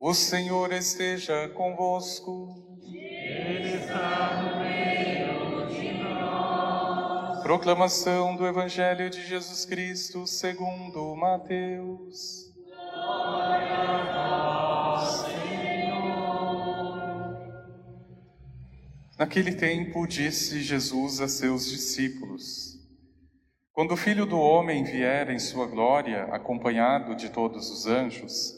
O Senhor esteja convosco. Ele está no meio de nós. Proclamação do Evangelho de Jesus Cristo segundo Mateus. Glória a vós, Senhor. Naquele tempo disse Jesus a seus discípulos: Quando o Filho do Homem vier em sua glória, acompanhado de todos os anjos,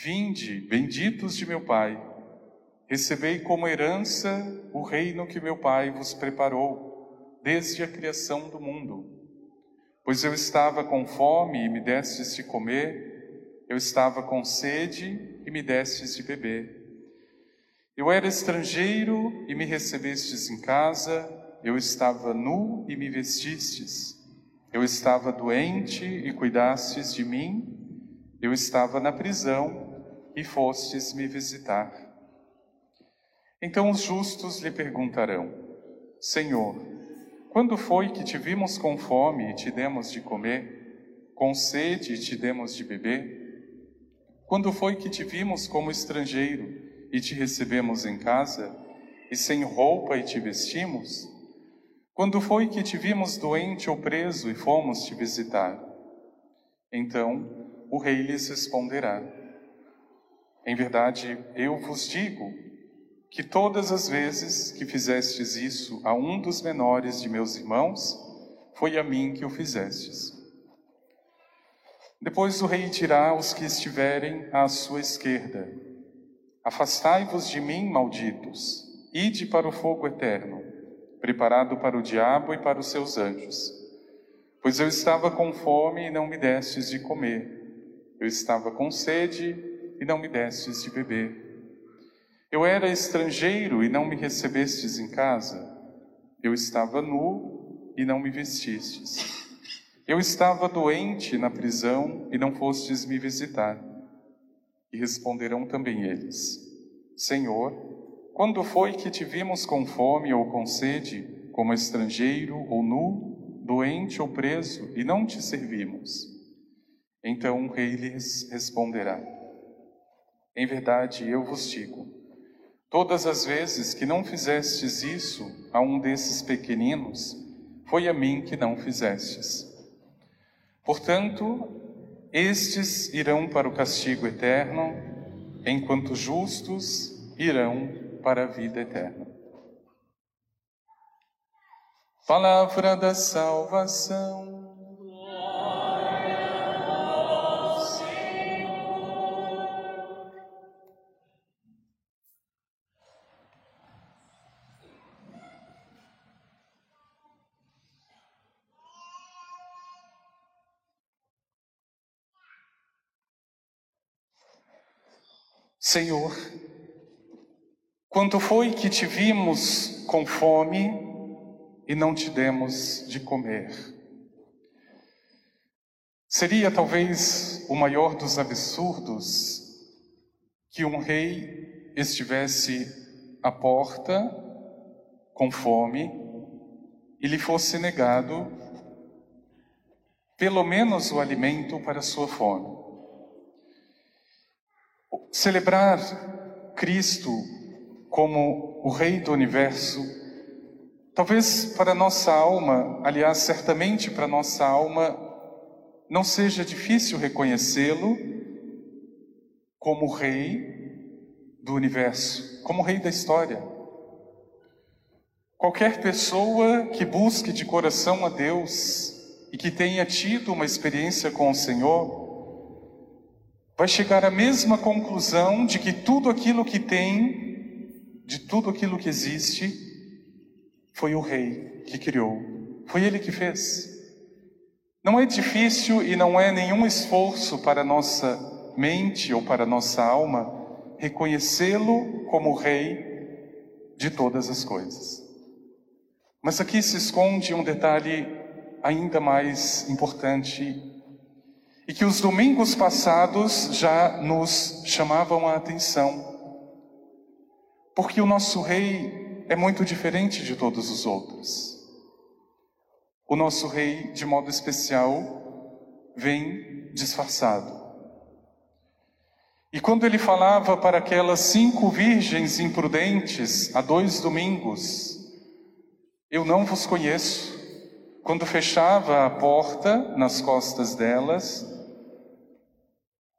Vinde, benditos de meu Pai, recebei como herança o reino que meu Pai vos preparou desde a criação do mundo. Pois eu estava com fome e me destes de comer, eu estava com sede e me destes de beber. Eu era estrangeiro e me recebestes em casa, eu estava nu e me vestistes. Eu estava doente e cuidastes de mim, eu estava na prisão e fostes me visitar. Então os justos lhe perguntarão: Senhor, quando foi que te vimos com fome e te demos de comer, com sede e te demos de beber? Quando foi que te vimos como estrangeiro e te recebemos em casa, e sem roupa e te vestimos? Quando foi que te vimos doente ou preso e fomos te visitar? Então o rei lhes responderá: em verdade, eu vos digo que todas as vezes que fizestes isso a um dos menores de meus irmãos, foi a mim que o fizestes. Depois o rei dirá aos que estiverem à sua esquerda: Afastai-vos de mim, malditos, ide para o fogo eterno, preparado para o diabo e para os seus anjos. Pois eu estava com fome e não me destes de comer, eu estava com sede e não me destes de beber. Eu era estrangeiro e não me recebestes em casa. Eu estava nu e não me vestistes. Eu estava doente na prisão e não fostes me visitar. E responderão também eles: Senhor, quando foi que te vimos com fome ou com sede, como estrangeiro ou nu, doente ou preso, e não te servimos? Então o rei lhes responderá: em verdade, eu vos digo: todas as vezes que não fizestes isso a um desses pequeninos, foi a mim que não fizestes. Portanto, estes irão para o castigo eterno, enquanto justos irão para a vida eterna. Palavra da salvação. Senhor, quanto foi que te vimos com fome e não te demos de comer? Seria talvez o maior dos absurdos que um rei estivesse à porta com fome e lhe fosse negado pelo menos o alimento para sua fome. Celebrar Cristo como o Rei do universo, talvez para nossa alma, aliás, certamente para nossa alma, não seja difícil reconhecê-lo como Rei do universo, como Rei da história. Qualquer pessoa que busque de coração a Deus e que tenha tido uma experiência com o Senhor, vai chegar à mesma conclusão de que tudo aquilo que tem, de tudo aquilo que existe, foi o Rei que criou, foi Ele que fez. Não é difícil e não é nenhum esforço para nossa mente ou para nossa alma reconhecê-lo como Rei de todas as coisas. Mas aqui se esconde um detalhe ainda mais importante e que os domingos passados já nos chamavam a atenção. Porque o nosso Rei é muito diferente de todos os outros. O nosso Rei, de modo especial, vem disfarçado. E quando ele falava para aquelas cinco virgens imprudentes há dois domingos, eu não vos conheço. Quando fechava a porta nas costas delas,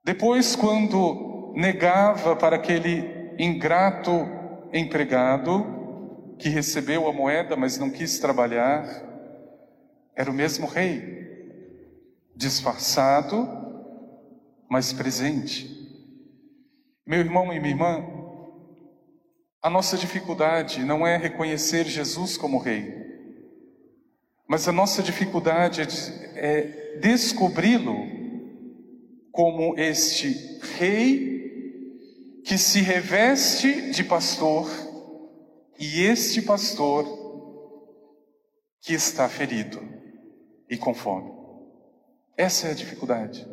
depois, quando negava para aquele ingrato empregado que recebeu a moeda, mas não quis trabalhar, era o mesmo rei, disfarçado, mas presente. Meu irmão e minha irmã, a nossa dificuldade não é reconhecer Jesus como Rei, mas a nossa dificuldade é, é descobri-lo como este Rei que se reveste de pastor e este pastor que está ferido e com fome. Essa é a dificuldade.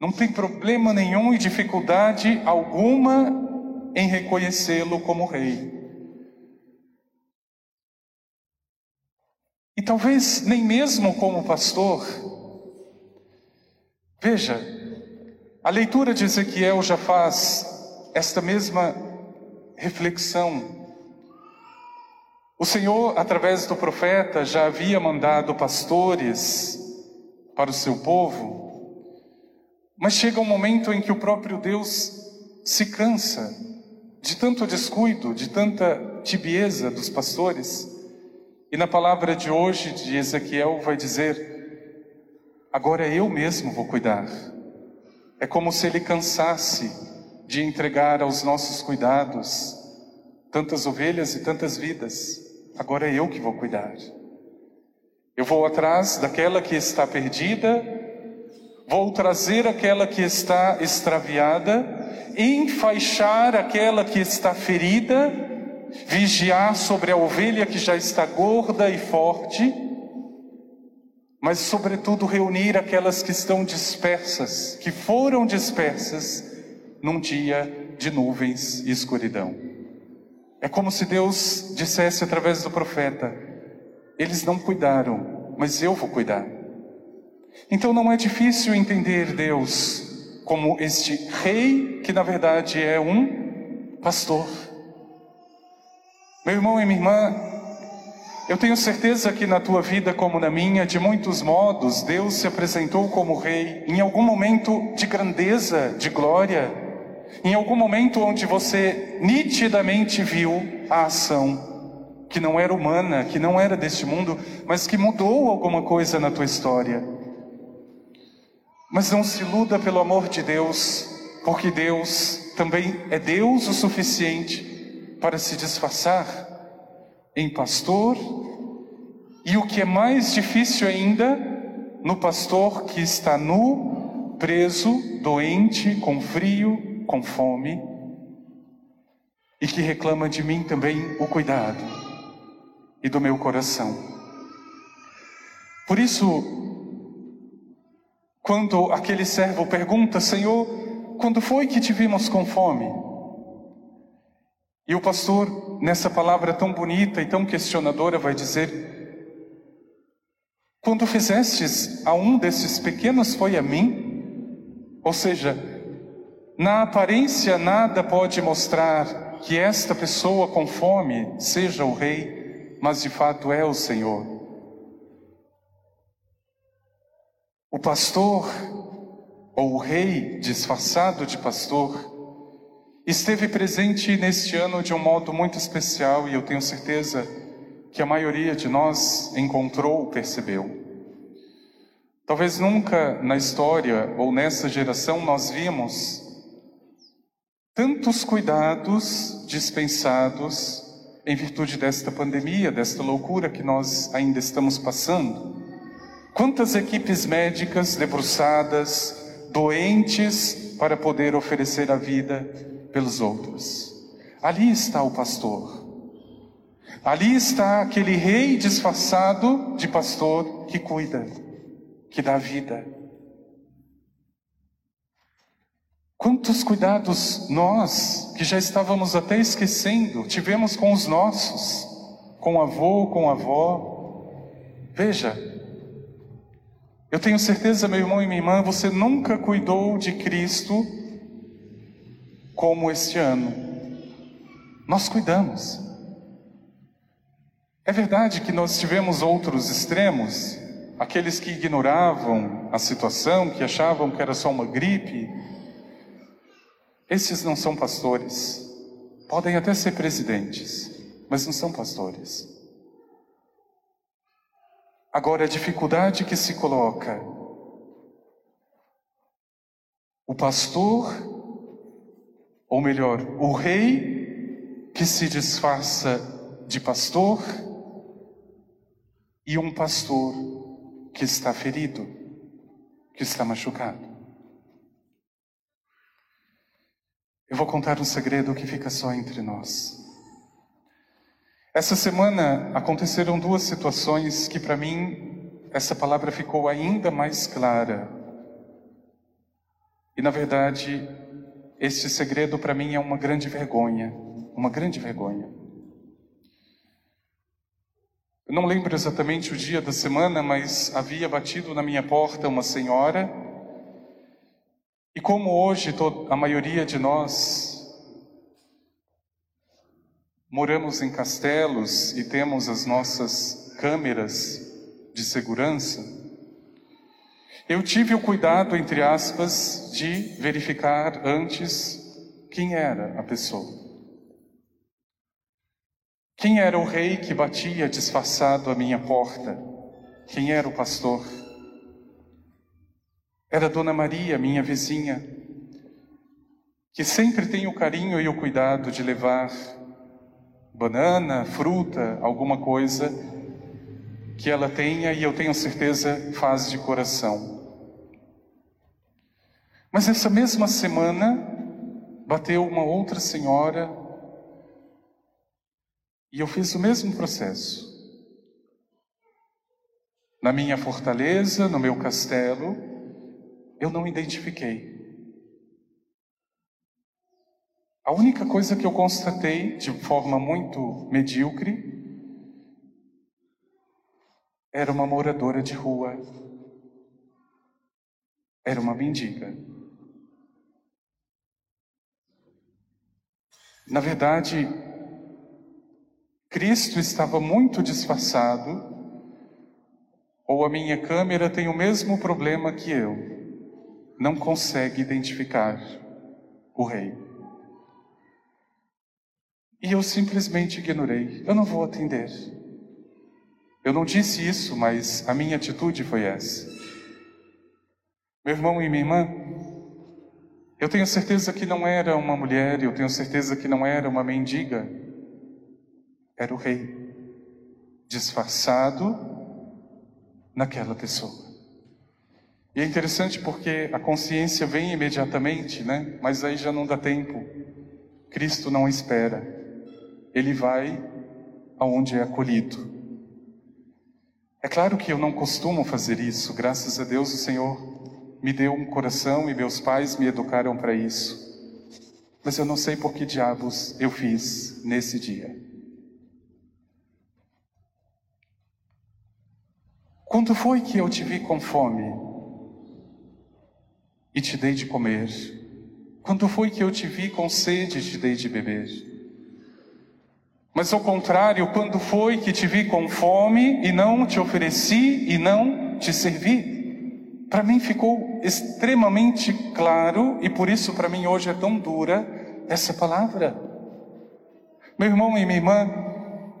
Não tem problema nenhum e dificuldade alguma em reconhecê-lo como rei. E talvez nem mesmo como pastor. Veja, a leitura de Ezequiel já faz esta mesma reflexão. O Senhor, através do profeta, já havia mandado pastores para o seu povo, mas chega um momento em que o próprio Deus se cansa de tanto descuido, de tanta tibieza dos pastores. E na palavra de hoje de Ezequiel vai dizer: agora eu mesmo vou cuidar. É como se ele cansasse de entregar aos nossos cuidados tantas ovelhas e tantas vidas. Agora é eu que vou cuidar. Eu vou atrás daquela que está perdida, vou trazer aquela que está extraviada enfaixar aquela que está ferida, vigiar sobre a ovelha que já está gorda e forte, mas, sobretudo, reunir aquelas que estão dispersas, que foram dispersas num dia de nuvens e escuridão. É como se Deus dissesse através do profeta: eles não cuidaram, mas eu vou cuidar. Então não é difícil entender Deus como este rei que na verdade é um pastor. Meu irmão e minha irmã, eu tenho certeza que na tua vida, como na minha, de muitos modos, Deus se apresentou como rei, em algum momento de grandeza, de glória, em algum momento onde você nitidamente viu a ação que não era humana, que não era deste mundo, mas que mudou alguma coisa na tua história. Mas não se iluda pelo amor de Deus, porque Deus também é Deus o suficiente para se disfarçar em pastor, e o que é mais difícil ainda, no pastor que está nu, preso, doente, com frio, com fome, e que reclama de mim também o cuidado e do meu coração. Por isso, quando aquele servo pergunta: Senhor, quando foi que te vimos com fome? E o pastor, nessa palavra tão bonita e tão questionadora, vai dizer: Quando fizestes a um desses pequenos, foi a mim? Ou seja, na aparência nada pode mostrar que esta pessoa com fome seja o rei, mas de fato é o Senhor. O pastor, ou o rei disfarçado de pastor, esteve presente neste ano de um modo muito especial e eu tenho certeza que a maioria de nós encontrou, percebeu. Talvez nunca na história ou nessa geração nós vimos tantos cuidados dispensados em virtude desta pandemia, desta loucura que nós ainda estamos passando. Quantas equipes médicas debruçadas doentes para poder oferecer a vida pelos outros. Ali está o pastor. Ali está aquele rei disfarçado de pastor que cuida, que dá vida. Quantos cuidados nós, que já estávamos até esquecendo, tivemos com os nossos, com avô, com avó. Veja, eu tenho certeza, meu irmão e minha irmã, você nunca cuidou de Cristo como este ano. Nós cuidamos. É verdade que nós tivemos outros extremos, aqueles que ignoravam a situação, que achavam que era só uma gripe. Esses não são pastores. Podem até ser presidentes, mas não são pastores. Agora, a dificuldade que se coloca: o pastor, ou melhor, o rei que se disfarça de pastor, e um pastor que está ferido, que está machucado. Eu vou contar um segredo que fica só entre nós. Essa semana aconteceram duas situações que para mim essa palavra ficou ainda mais clara. E na verdade, este segredo para mim é uma grande vergonha, uma grande vergonha. Eu não lembro exatamente o dia da semana, mas havia batido na minha porta uma senhora. E como hoje a maioria de nós moramos em castelos e temos as nossas câmeras de segurança, eu tive o cuidado, entre aspas, de verificar antes quem era a pessoa. Quem era o rei que batia disfarçado à minha porta? Quem era o pastor? Era Dona Maria, minha vizinha, que sempre tem o carinho e o cuidado de levar banana, fruta, alguma coisa que ela tenha e eu tenho certeza faz de coração. Mas essa mesma semana bateu uma outra senhora e eu fiz o mesmo processo. Na minha fortaleza, no meu castelo, eu não identifiquei. A única coisa que eu constatei de forma muito medíocre era uma moradora de rua, era uma mendiga. Na verdade, Cristo estava muito disfarçado, ou a minha câmera tem o mesmo problema que eu, não consegue identificar o Rei. E eu simplesmente ignorei, eu não vou atender. Eu não disse isso, mas a minha atitude foi essa. Meu irmão e minha irmã, eu tenho certeza que não era uma mulher, eu tenho certeza que não era uma mendiga, era o rei, disfarçado naquela pessoa. E é interessante porque a consciência vem imediatamente, né? Mas aí já não dá tempo. Cristo não espera. Ele vai aonde é acolhido. É claro que eu não costumo fazer isso, graças a Deus o Senhor me deu um coração e meus pais me educaram para isso. Mas eu não sei por que diabos eu fiz nesse dia. Quando foi que eu te vi com fome e te dei de comer? Quando foi que eu te vi com sede e te dei de beber? Mas ao contrário, quando foi que te vi com fome e não te ofereci e não te servi? Para mim ficou extremamente claro e por isso para mim hoje é tão dura essa palavra. Meu irmão e minha irmã,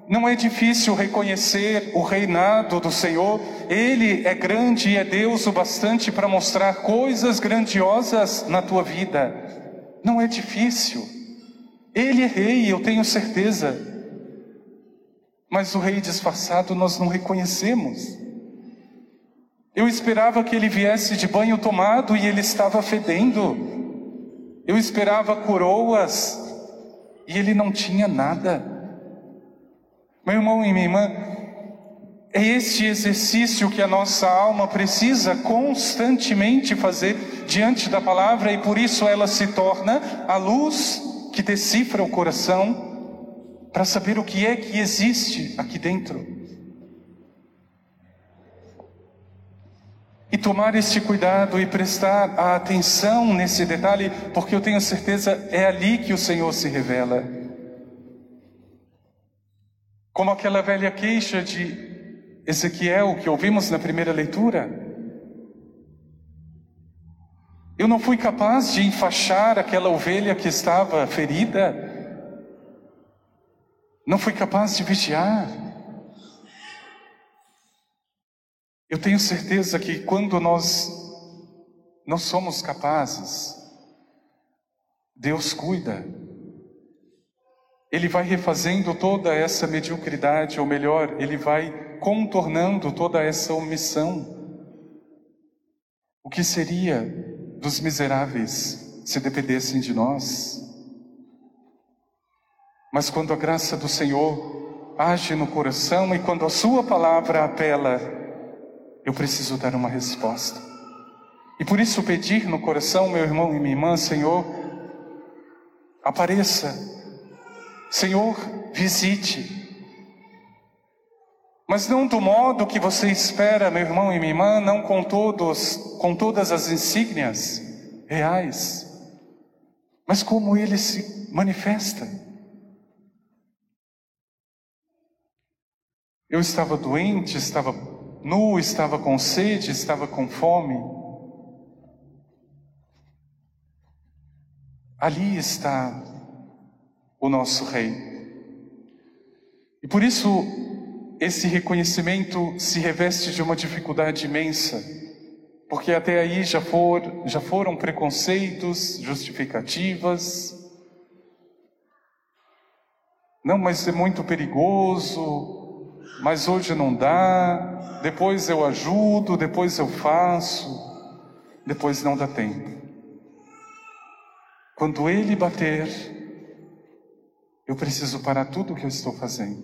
não é difícil reconhecer o reinado do Senhor, Ele é grande e é Deus o bastante para mostrar coisas grandiosas na tua vida. Não é difícil. Ele é rei, eu tenho certeza. Mas o rei disfarçado nós não reconhecemos. Eu esperava que ele viesse de banho tomado e ele estava fedendo. Eu esperava coroas e ele não tinha nada. Meu irmão e minha irmã, é este exercício que a nossa alma precisa constantemente fazer diante da palavra e por isso ela se torna a luz que decifra o coração para saber o que é que existe aqui dentro. E tomar este cuidado e prestar a atenção nesse detalhe, porque eu tenho certeza é ali que o Senhor se revela. Como aquela velha queixa de Ezequiel que ouvimos na primeira leitura. Eu não fui capaz de enfaixar aquela ovelha que estava ferida. Não fui capaz de vigiar. Eu tenho certeza que quando nós não somos capazes, Deus cuida. Ele vai refazendo toda essa mediocridade, ou melhor, ele vai contornando toda essa omissão. O que seria dos miseráveis se dependessem de nós? Mas quando a graça do Senhor age no coração e quando a Sua palavra apela eu preciso dar uma resposta. E por isso pedir no coração, meu irmão e minha irmã, Senhor, apareça. Senhor, visite. Mas não do modo que você espera, meu irmão e minha irmã, não com todos, com todas as insígnias reais, mas como ele se manifesta. Eu estava doente, estava nu, estava com sede, estava com fome. Ali está o nosso Rei. E por isso esse reconhecimento se reveste de uma dificuldade imensa, porque até aí já, for, já foram preconceitos, justificativas. Não, mas é muito perigoso, mas hoje não dá, depois eu ajudo, depois eu faço, depois não dá tempo. Quando ele bater, eu preciso parar tudo o que eu estou fazendo.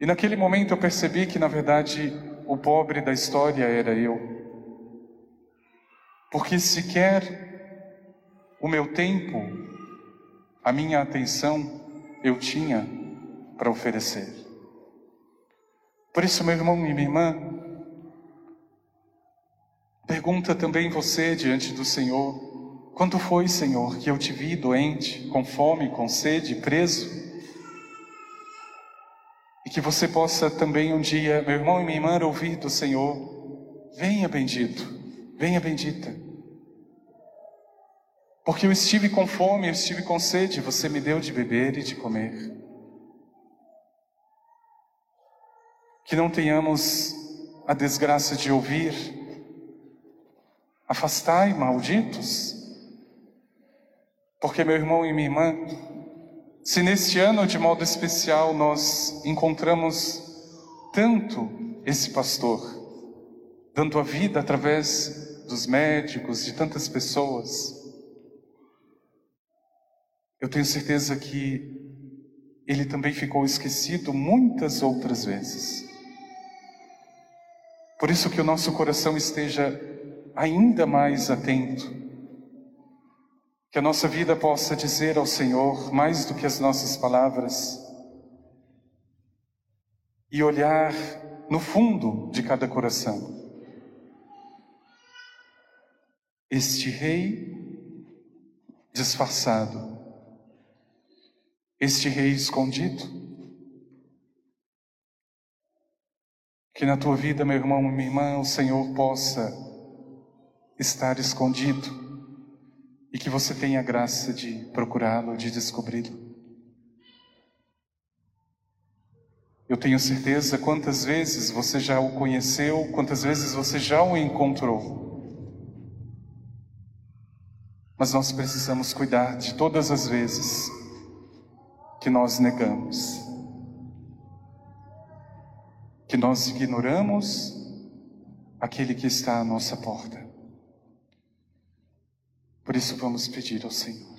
E naquele momento eu percebi que, na verdade, o pobre da história era eu. Porque sequer o meu tempo, a minha atenção, eu tinha para oferecer. Por isso, meu irmão e minha irmã, pergunta também você diante do Senhor: quando foi, Senhor, que eu te vi doente, com fome, com sede, preso? E que você possa também um dia, meu irmão e minha irmã, ouvir do Senhor: venha bendito, venha bendita. Porque eu estive com fome, eu estive com sede, você me deu de beber e de comer. que não tenhamos a desgraça de ouvir: afastai, malditos. Porque, meu irmão e minha irmã, se neste ano de modo especial nós encontramos tanto esse pastor, dando a vida através dos médicos, de tantas pessoas, eu tenho certeza que ele também ficou esquecido muitas outras vezes. Por isso que o nosso coração esteja ainda mais atento. Que a nossa vida possa dizer ao Senhor mais do que as nossas palavras e olhar no fundo de cada coração. Este rei disfarçado, este rei escondido, Que na tua vida, meu irmão minha irmã, o Senhor possa estar escondido e que você tenha a graça de procurá-lo, de descobri-lo. Eu tenho certeza quantas vezes você já o conheceu, quantas vezes você já o encontrou. Mas nós precisamos cuidar de todas as vezes que nós negamos que nós ignoramos aquele que está à nossa porta. Por isso vamos pedir ao Senhor.